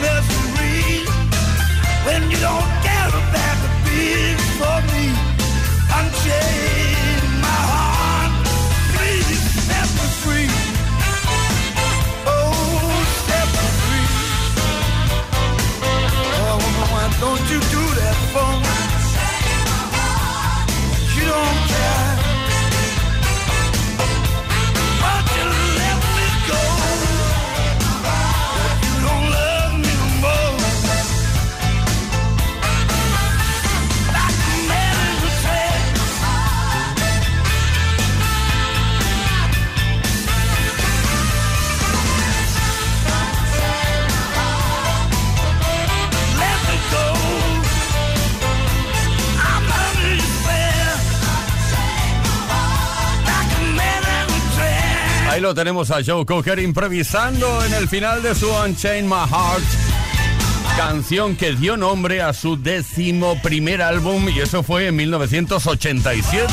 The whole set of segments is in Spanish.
misery when you don't care about the being for me? Unchain tenemos a Joe Cocker improvisando en el final de su Unchain My Heart. Canción que dio nombre a su décimo primer álbum y eso fue en 1987.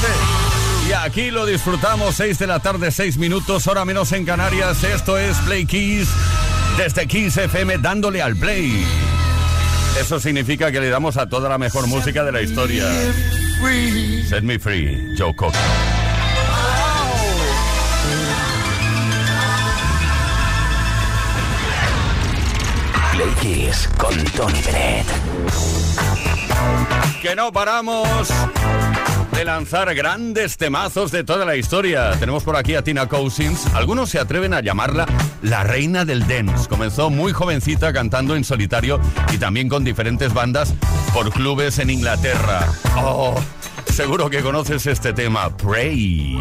Y aquí lo disfrutamos, 6 de la tarde, 6 minutos, hora menos en Canarias. Esto es Play Keys desde Kiss FM dándole al play. Eso significa que le damos a toda la mejor música de la historia. Set me free, Joe Cocker. Con Tony Peret. que no paramos de lanzar grandes temazos de toda la historia. Tenemos por aquí a Tina Cousins. Algunos se atreven a llamarla la reina del dance. Comenzó muy jovencita cantando en solitario y también con diferentes bandas por clubes en Inglaterra. Oh, seguro que conoces este tema, Pray.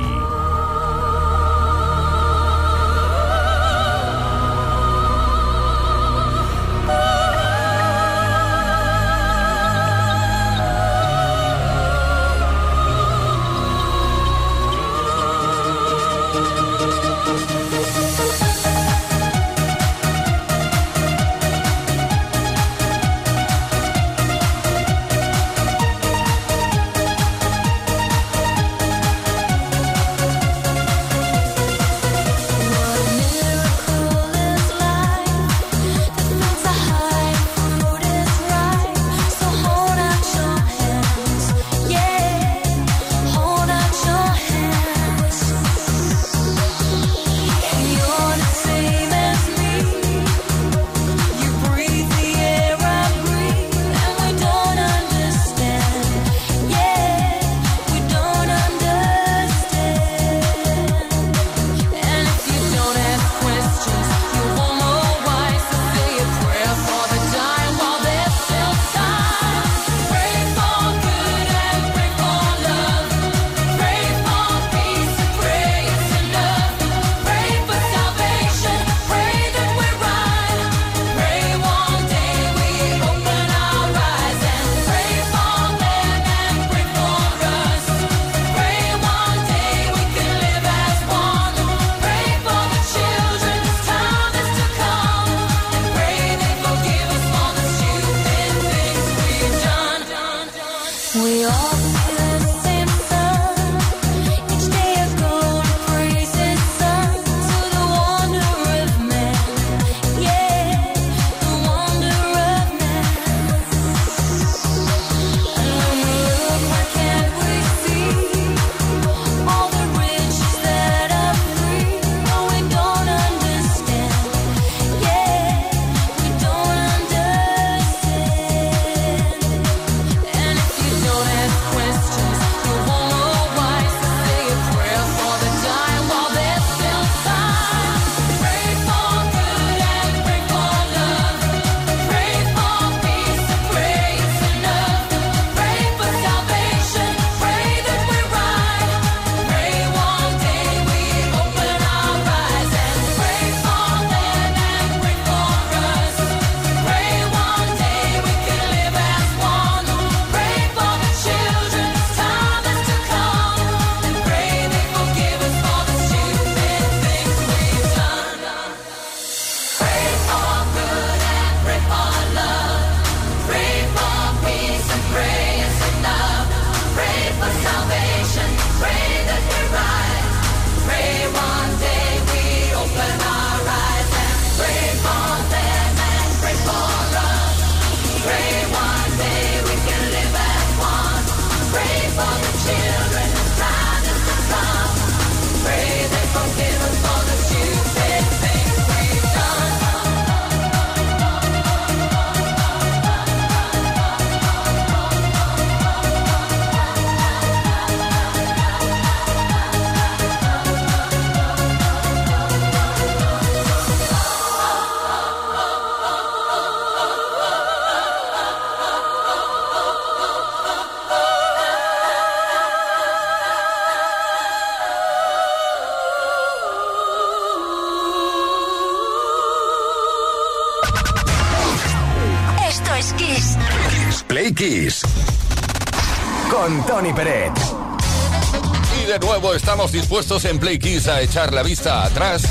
Dispuestos en Play Kiss a echar la vista atrás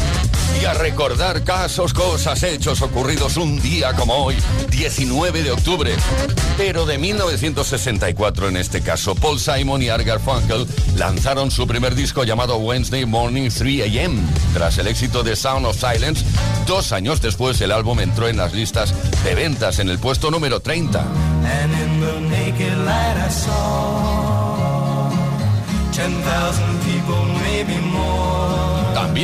y a recordar casos, cosas, hechos ocurridos un día como hoy, 19 de octubre, pero de 1964 en este caso. Paul Simon y Art Garfunkel lanzaron su primer disco llamado Wednesday Morning 3 AM. Tras el éxito de Sound of Silence, dos años después el álbum entró en las listas de ventas en el puesto número 30.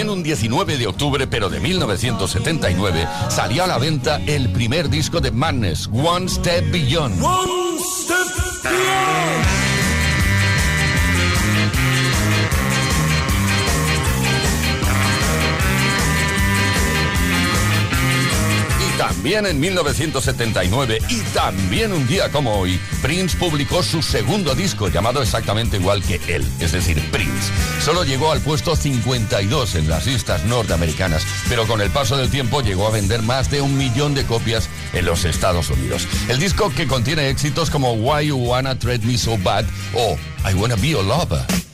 También un 19 de octubre, pero de 1979, salió a la venta el primer disco de Madness, One Step Beyond. One Step Beyond. También en 1979 y también un día como hoy, Prince publicó su segundo disco llamado exactamente igual que él, es decir, Prince. Solo llegó al puesto 52 en las listas norteamericanas, pero con el paso del tiempo llegó a vender más de un millón de copias en los Estados Unidos. El disco que contiene éxitos como Why You Wanna Treat Me So Bad o I Wanna Be Your Lover.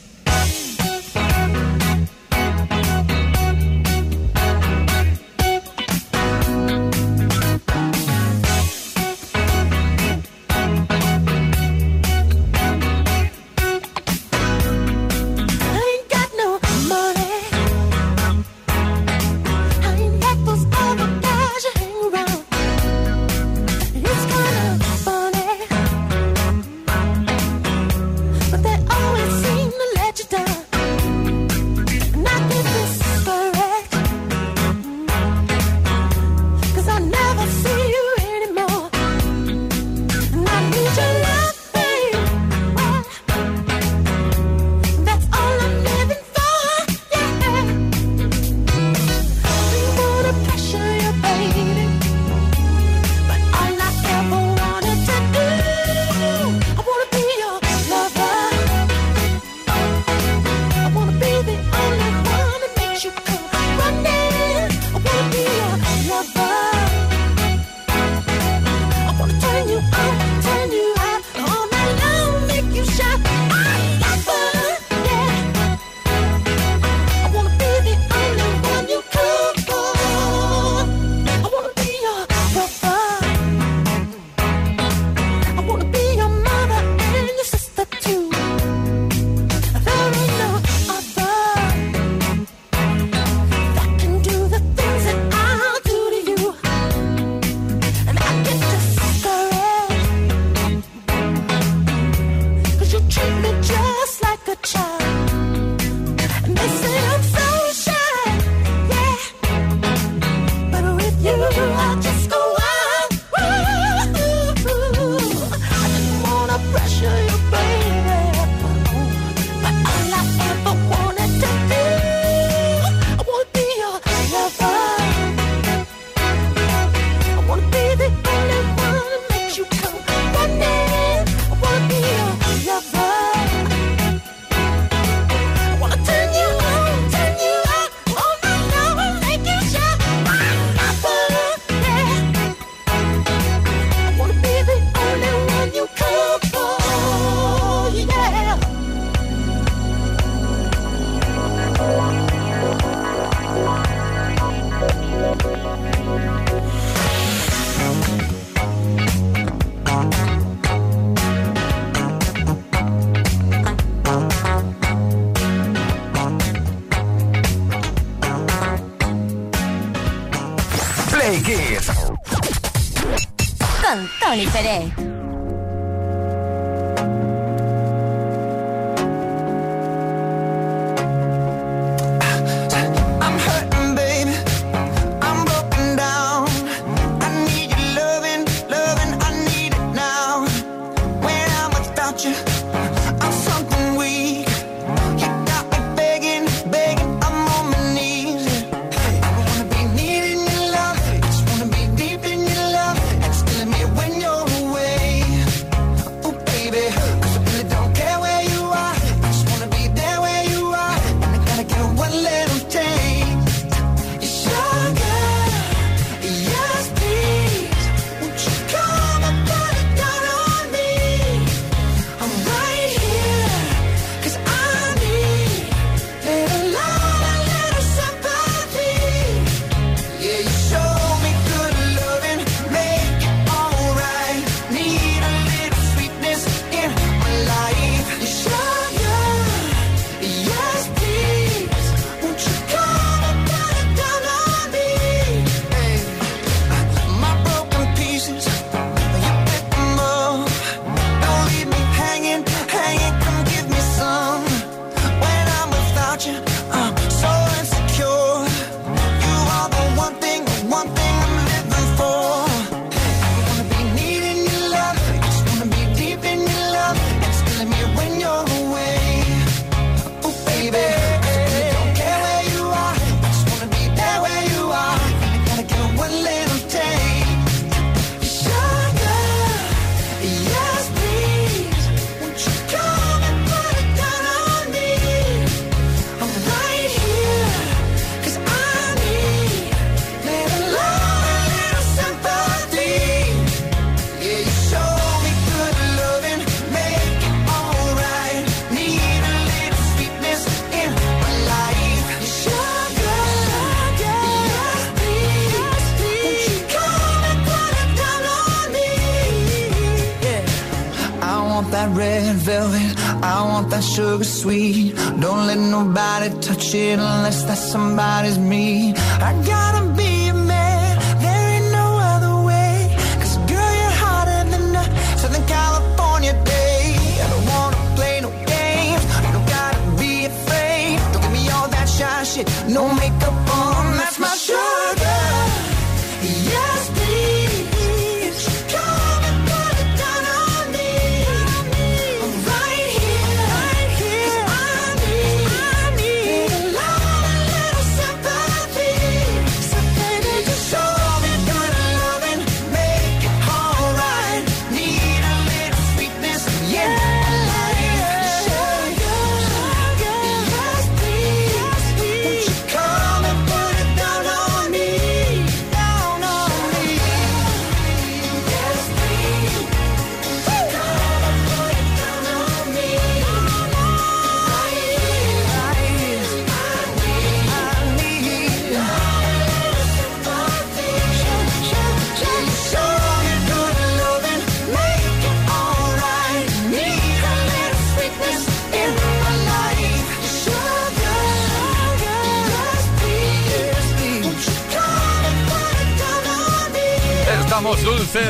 Yeah.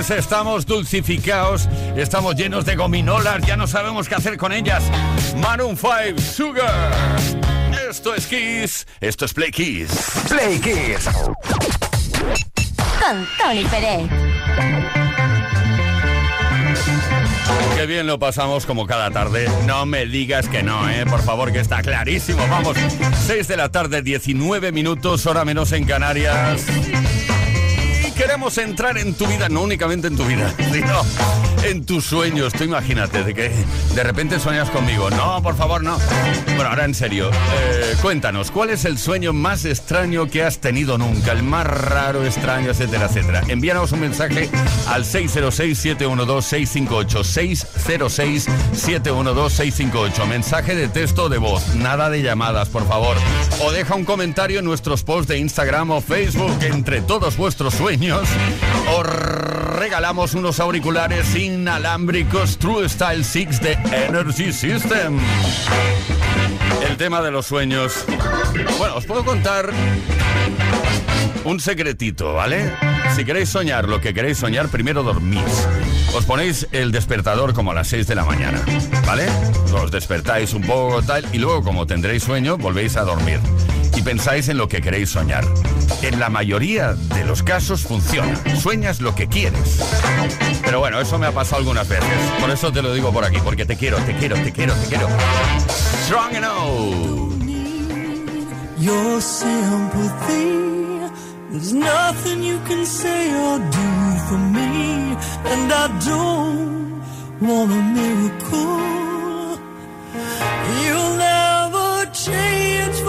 Dulces, estamos dulcificados, estamos llenos de gominolas, ya no sabemos qué hacer con ellas. Maroon 5, Sugar. Esto es Kiss, esto es Play Kiss. Play Kiss. Con Tony Pérez. Qué bien lo pasamos como cada tarde. No me digas que no, ¿eh? Por favor, que está clarísimo. Vamos, 6 de la tarde, 19 minutos, hora menos en Canarias queremos entrar en tu vida, no únicamente en tu vida, sino en tus sueños. Tú imagínate de que de repente sueñas conmigo. No, por favor, no. Bueno, ahora en serio, eh, cuéntanos, ¿cuál es el sueño más extraño que has tenido nunca? El más raro, extraño, etcétera, etcétera. Envíanos un mensaje al 606-712-658. 606-712-658. Mensaje de texto de voz, nada de llamadas, por favor. O deja un comentario en nuestros posts de Instagram o Facebook entre todos vuestros sueños os regalamos unos auriculares inalámbricos True Style 6 de Energy System. El tema de los sueños. Bueno, os puedo contar un secretito, ¿vale? Si queréis soñar lo que queréis soñar, primero dormís. Os ponéis el despertador como a las 6 de la mañana, ¿vale? Os despertáis un poco tal y luego como tendréis sueño, volvéis a dormir y pensáis en lo que queréis soñar. En la mayoría de los casos funciona. Sueñas lo que quieres. Pero bueno, eso me ha pasado algunas veces. Por eso te lo digo por aquí, porque te quiero, te quiero, te quiero, te quiero. Strong enough. And I miracle. You'll never change.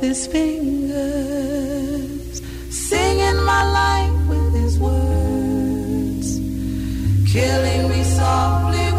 with his fingers, singing my life with his words, killing me softly.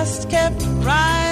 just kept right.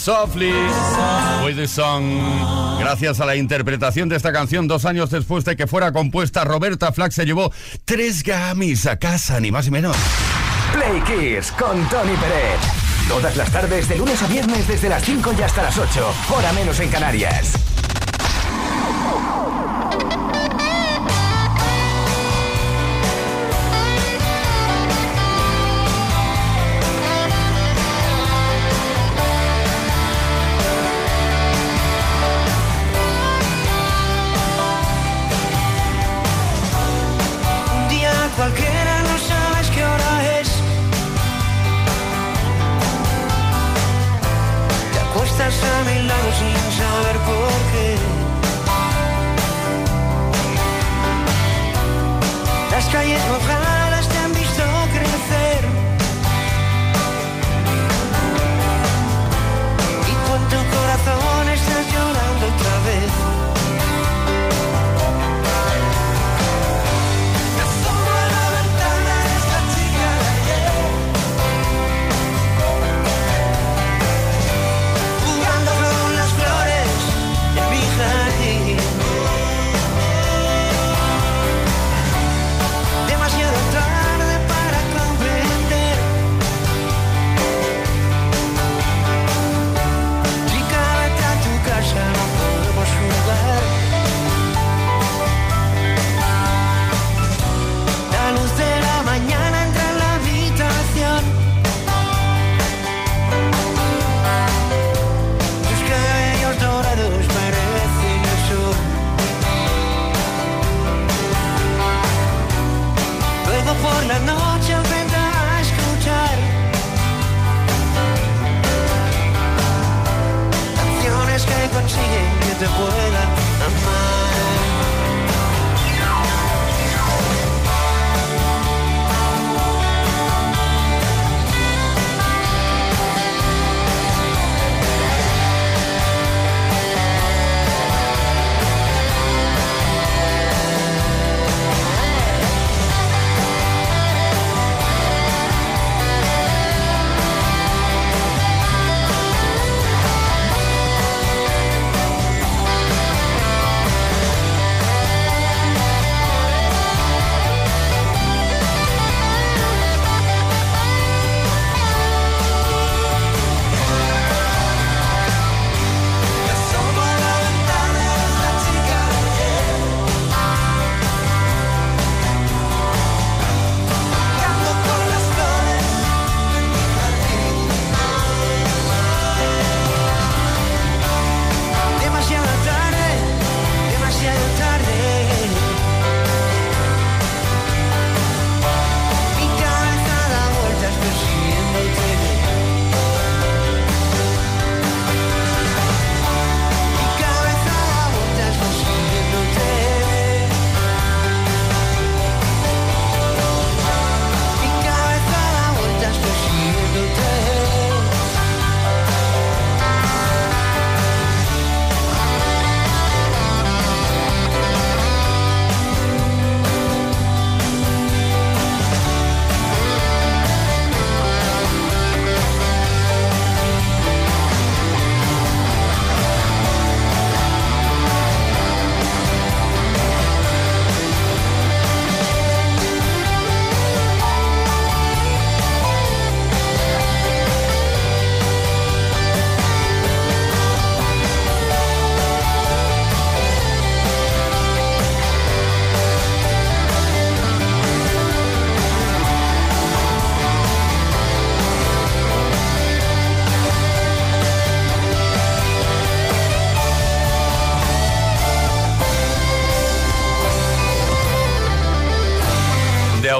Softly with the Song. Gracias a la interpretación de esta canción, dos años después de que fuera compuesta, Roberta Flack se llevó tres Grammys a casa, ni más ni menos. Play Kiss con Tony Pérez. Todas las tardes, de lunes a viernes, desde las 5 y hasta las 8, hora menos en Canarias.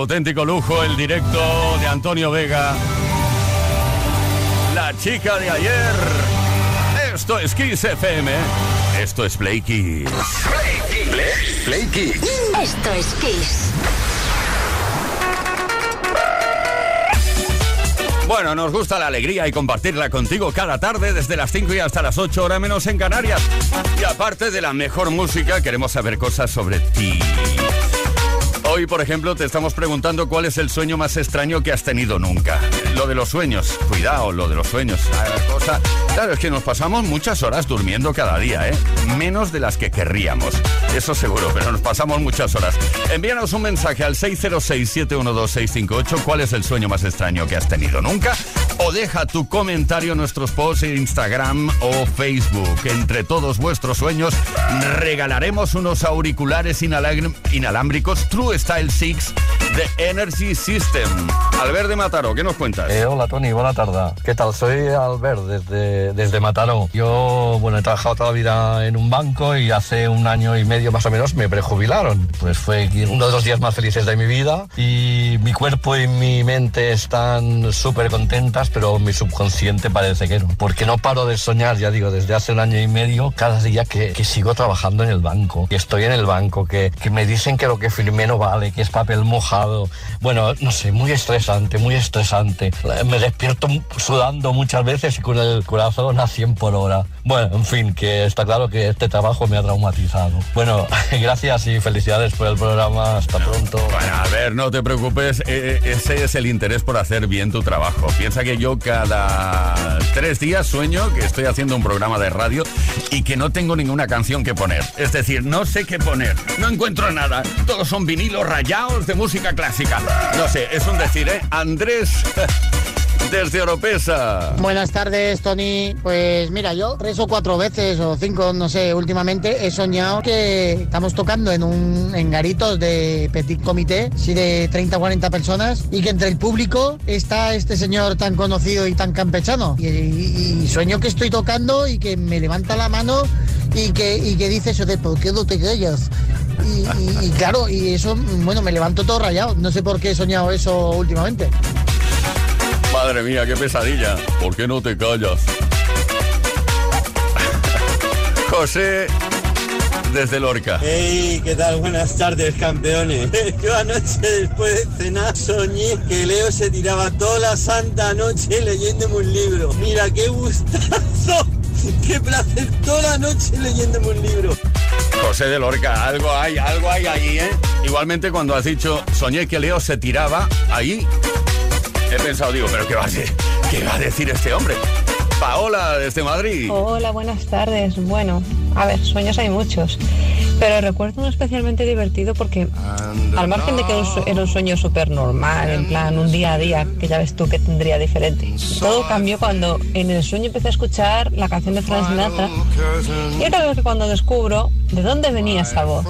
Auténtico lujo el directo de Antonio Vega. La chica de ayer. Esto es Kiss FM. Esto es Play Kiss. Play, Play Kiss. Esto es Kiss. Bueno, nos gusta la alegría y compartirla contigo cada tarde desde las 5 y hasta las 8 horas menos en Canarias. Y aparte de la mejor música, queremos saber cosas sobre ti. Hoy, por ejemplo, te estamos preguntando cuál es el sueño más extraño que has tenido nunca. Lo de los sueños, cuidado, lo de los sueños. La cosa, claro, es que nos pasamos muchas horas durmiendo cada día, ¿eh? Menos de las que querríamos. Eso seguro, pero nos pasamos muchas horas. Envíanos un mensaje al 606-712-658. ¿Cuál es el sueño más extraño que has tenido nunca? O deja tu comentario en nuestros posts en Instagram o Facebook. Entre todos vuestros sueños, regalaremos unos auriculares inalámbricos True Style 6 de Energy System. Albert de Mataro, ¿qué nos cuentas? Eh, hola Tony, buena tarde. ¿Qué tal? Soy Albert desde, desde Mataró. Yo, bueno, he trabajado toda la vida en un banco y hace un año y medio más o menos me prejubilaron. Pues fue uno de los días más felices de mi vida y mi cuerpo y mi mente están súper contentas, pero mi subconsciente parece que no. Porque no paro de soñar, ya digo, desde hace un año y medio, cada día que, que sigo trabajando en el banco, que estoy en el banco, que, que me dicen que lo que firmé no vale, que es papel mojado. Bueno, no sé, muy estresante, muy estresante. Me despierto sudando muchas veces y con el corazón a 100 por hora. Bueno, en fin, que está claro que este trabajo me ha traumatizado. Bueno, gracias y felicidades por el programa. Hasta pronto. Bueno, a ver, no te preocupes, eh, ese es el interés por hacer bien tu trabajo. Piensa que yo cada tres días sueño que estoy haciendo un programa de radio y que no tengo ninguna canción que poner. Es decir, no sé qué poner, no encuentro nada. Todos son vinilos rayados de música clásica. No sé, es un decir, ¿eh? Andrés, desde Oropesa. Buenas tardes, Tony. Pues mira, yo tres o cuatro veces o cinco, no sé, últimamente he soñado que estamos tocando en un en garitos de petit comité, sí de 30 o 40 personas, y que entre el público está este señor tan conocido y tan campechano. Y sueño que estoy tocando y que me levanta la mano y que, y que dice eso de ¿por qué no te callas? Y, y- y claro, y eso, bueno, me levanto todo rayado. No sé por qué he soñado eso últimamente. Madre mía, qué pesadilla. ¿Por qué no te callas? José, desde Lorca. Hey, ¿qué tal? Buenas tardes, campeones. Yo anoche después de cenar soñé que Leo se tiraba toda la santa noche leyéndome un libro. Mira, qué gustazo, qué placer, toda la noche leyéndome un libro. José de Lorca, algo hay, algo hay ahí, ¿eh? Igualmente cuando has dicho, soñé que Leo se tiraba ahí, he pensado, digo, pero ¿qué va a decir? ¿Qué va a decir este hombre? Paola, desde Madrid. Hola, buenas tardes. Bueno, a ver, sueños hay muchos, pero recuerdo uno especialmente divertido porque al margen de que era un sueño súper normal, en plan un día a día, que ya ves tú que tendría diferente, todo cambió cuando en el sueño empecé a escuchar la canción de Frank Sinatra y era que cuando descubro de dónde venía esa voz.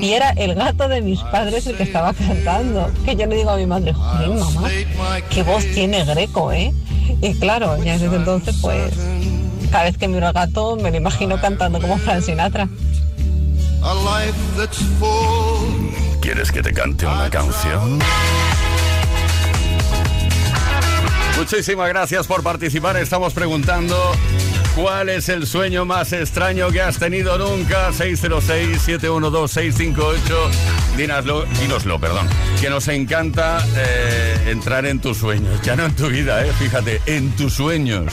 Y era el gato de mis padres el que estaba cantando. Que yo le digo a mi madre, joder, mamá, qué voz tiene Greco, ¿eh? Y claro, ya desde entonces, pues, cada vez que miro al gato me lo imagino cantando como Frank Sinatra. ¿Quieres que te cante una canción? Muchísimas gracias por participar. Estamos preguntando cuál es el sueño más extraño que has tenido nunca. 606-712-658. Dínoslo, dínoslo, perdón. Que nos encanta eh, entrar en tus sueños. Ya no en tu vida, eh, fíjate, en tus sueños.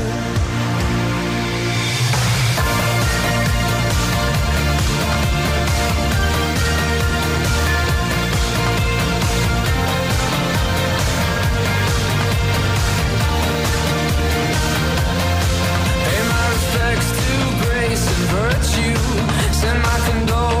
hurt you. Send my condolences.